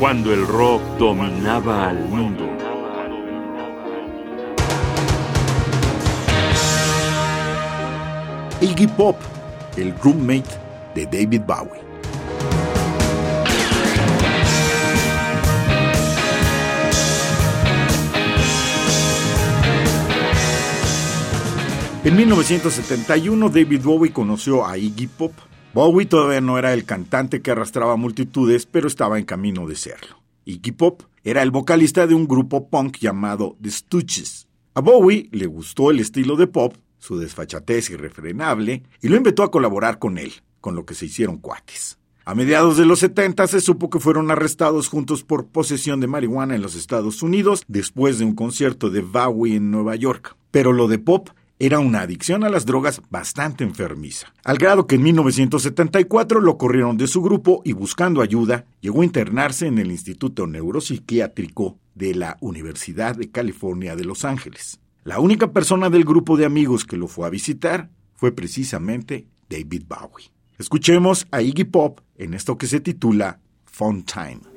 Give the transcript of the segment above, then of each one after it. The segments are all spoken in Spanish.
cuando el rock dominaba al mundo. Iggy Pop, el roommate de David Bowie. En 1971 David Bowie conoció a Iggy Pop. Bowie todavía no era el cantante que arrastraba multitudes, pero estaba en camino de serlo. Iggy Pop era el vocalista de un grupo punk llamado The Stooges. A Bowie le gustó el estilo de pop, su desfachatez irrefrenable, y lo invitó a colaborar con él, con lo que se hicieron cuates. A mediados de los 70 se supo que fueron arrestados juntos por posesión de marihuana en los Estados Unidos después de un concierto de Bowie en Nueva York. Pero lo de Pop era una adicción a las drogas bastante enfermiza, al grado que en 1974 lo corrieron de su grupo y buscando ayuda, llegó a internarse en el Instituto Neuropsiquiátrico de la Universidad de California de Los Ángeles. La única persona del grupo de amigos que lo fue a visitar fue precisamente David Bowie. Escuchemos a Iggy Pop en esto que se titula Fun Time.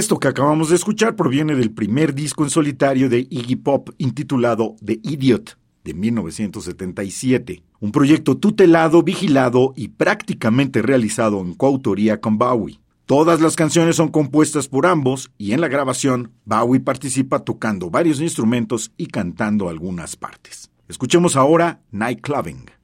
Esto que acabamos de escuchar proviene del primer disco en solitario de Iggy Pop intitulado The Idiot de 1977, un proyecto tutelado, vigilado y prácticamente realizado en coautoría con Bowie. Todas las canciones son compuestas por ambos y en la grabación Bowie participa tocando varios instrumentos y cantando algunas partes. Escuchemos ahora Night Clubbing.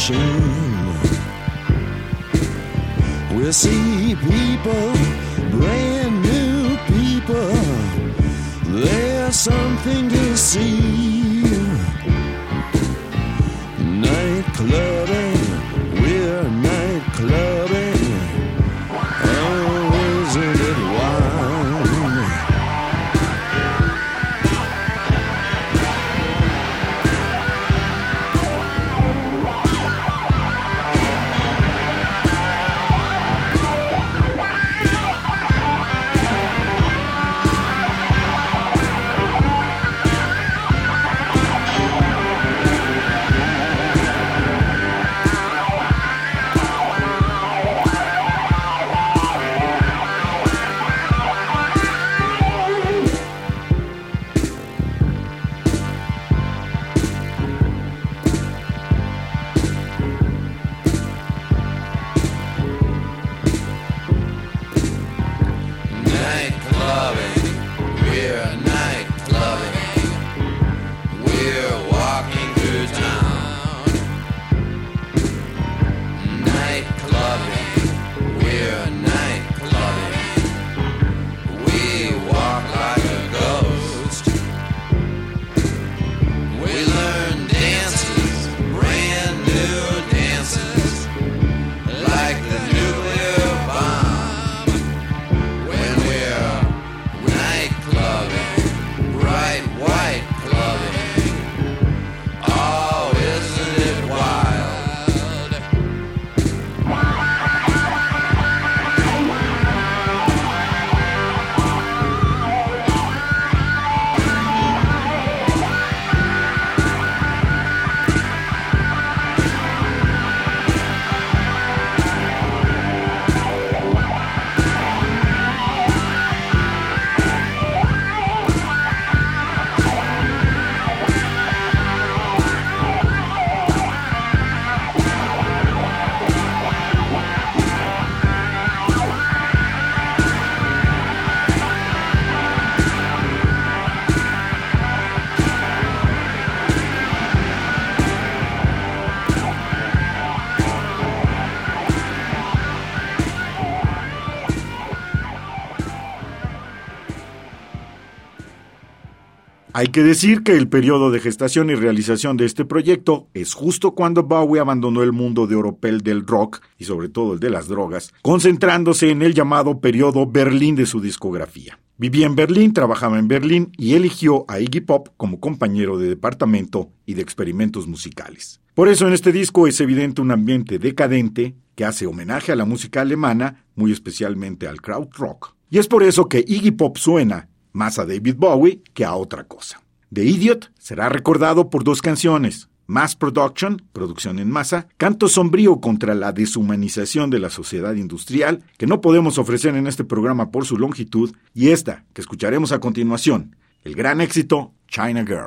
Machine. We'll see people, brand new people. There's something to see. Night clubbing, Hay que decir que el periodo de gestación y realización de este proyecto es justo cuando Bowie abandonó el mundo de oropel del rock y sobre todo el de las drogas, concentrándose en el llamado periodo Berlín de su discografía. Vivía en Berlín, trabajaba en Berlín y eligió a Iggy Pop como compañero de departamento y de experimentos musicales. Por eso en este disco es evidente un ambiente decadente que hace homenaje a la música alemana, muy especialmente al krautrock. Y es por eso que Iggy Pop suena más a David Bowie que a otra cosa. The Idiot será recordado por dos canciones, Mass Production, producción en masa, canto sombrío contra la deshumanización de la sociedad industrial, que no podemos ofrecer en este programa por su longitud, y esta, que escucharemos a continuación, el gran éxito China Girl.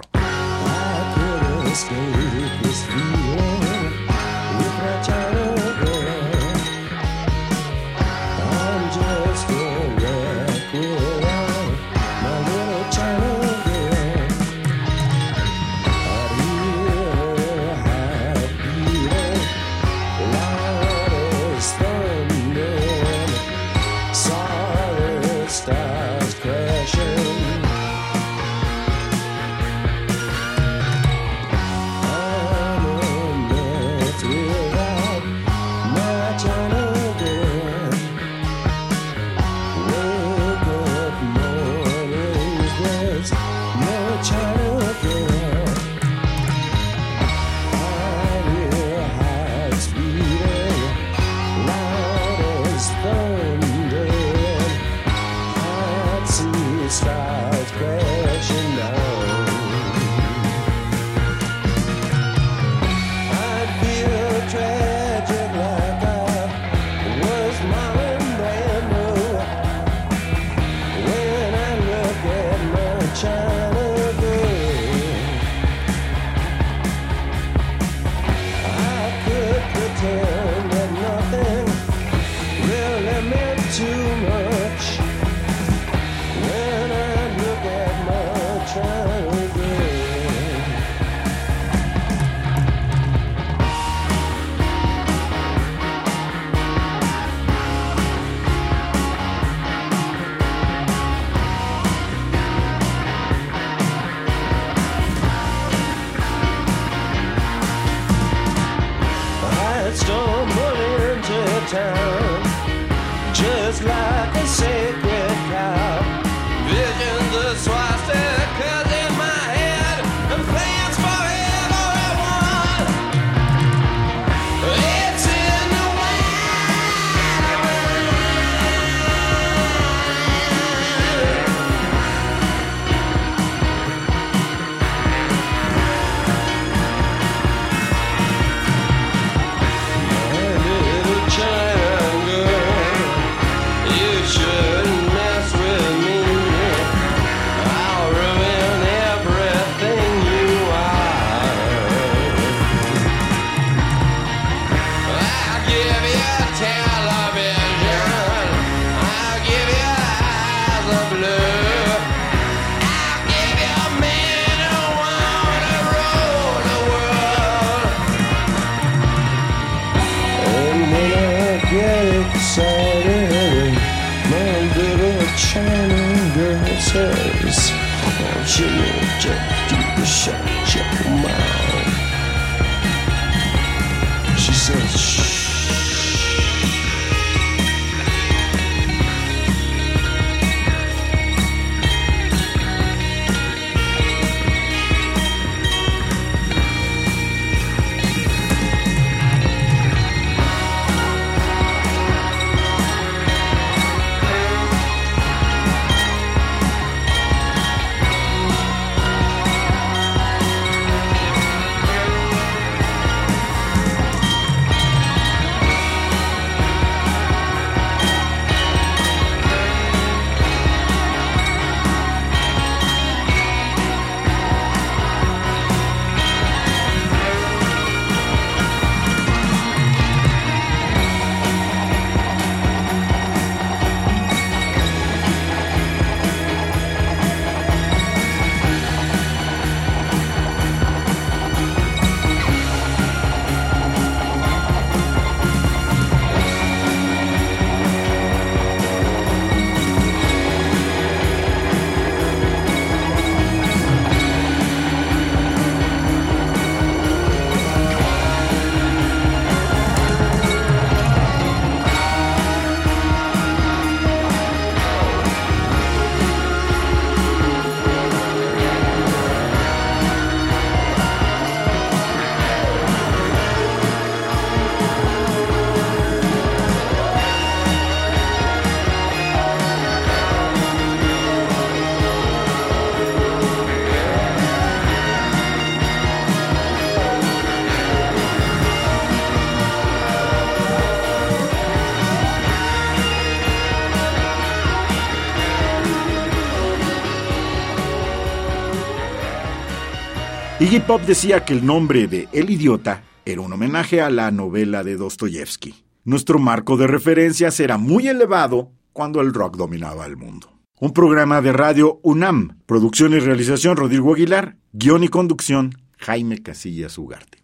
Emotional deep inside. Iggy Pop decía que el nombre de El Idiota era un homenaje a la novela de Dostoyevsky. Nuestro marco de referencias era muy elevado cuando el rock dominaba el mundo. Un programa de radio UNAM, producción y realización Rodrigo Aguilar, guion y conducción Jaime Casillas Ugarte.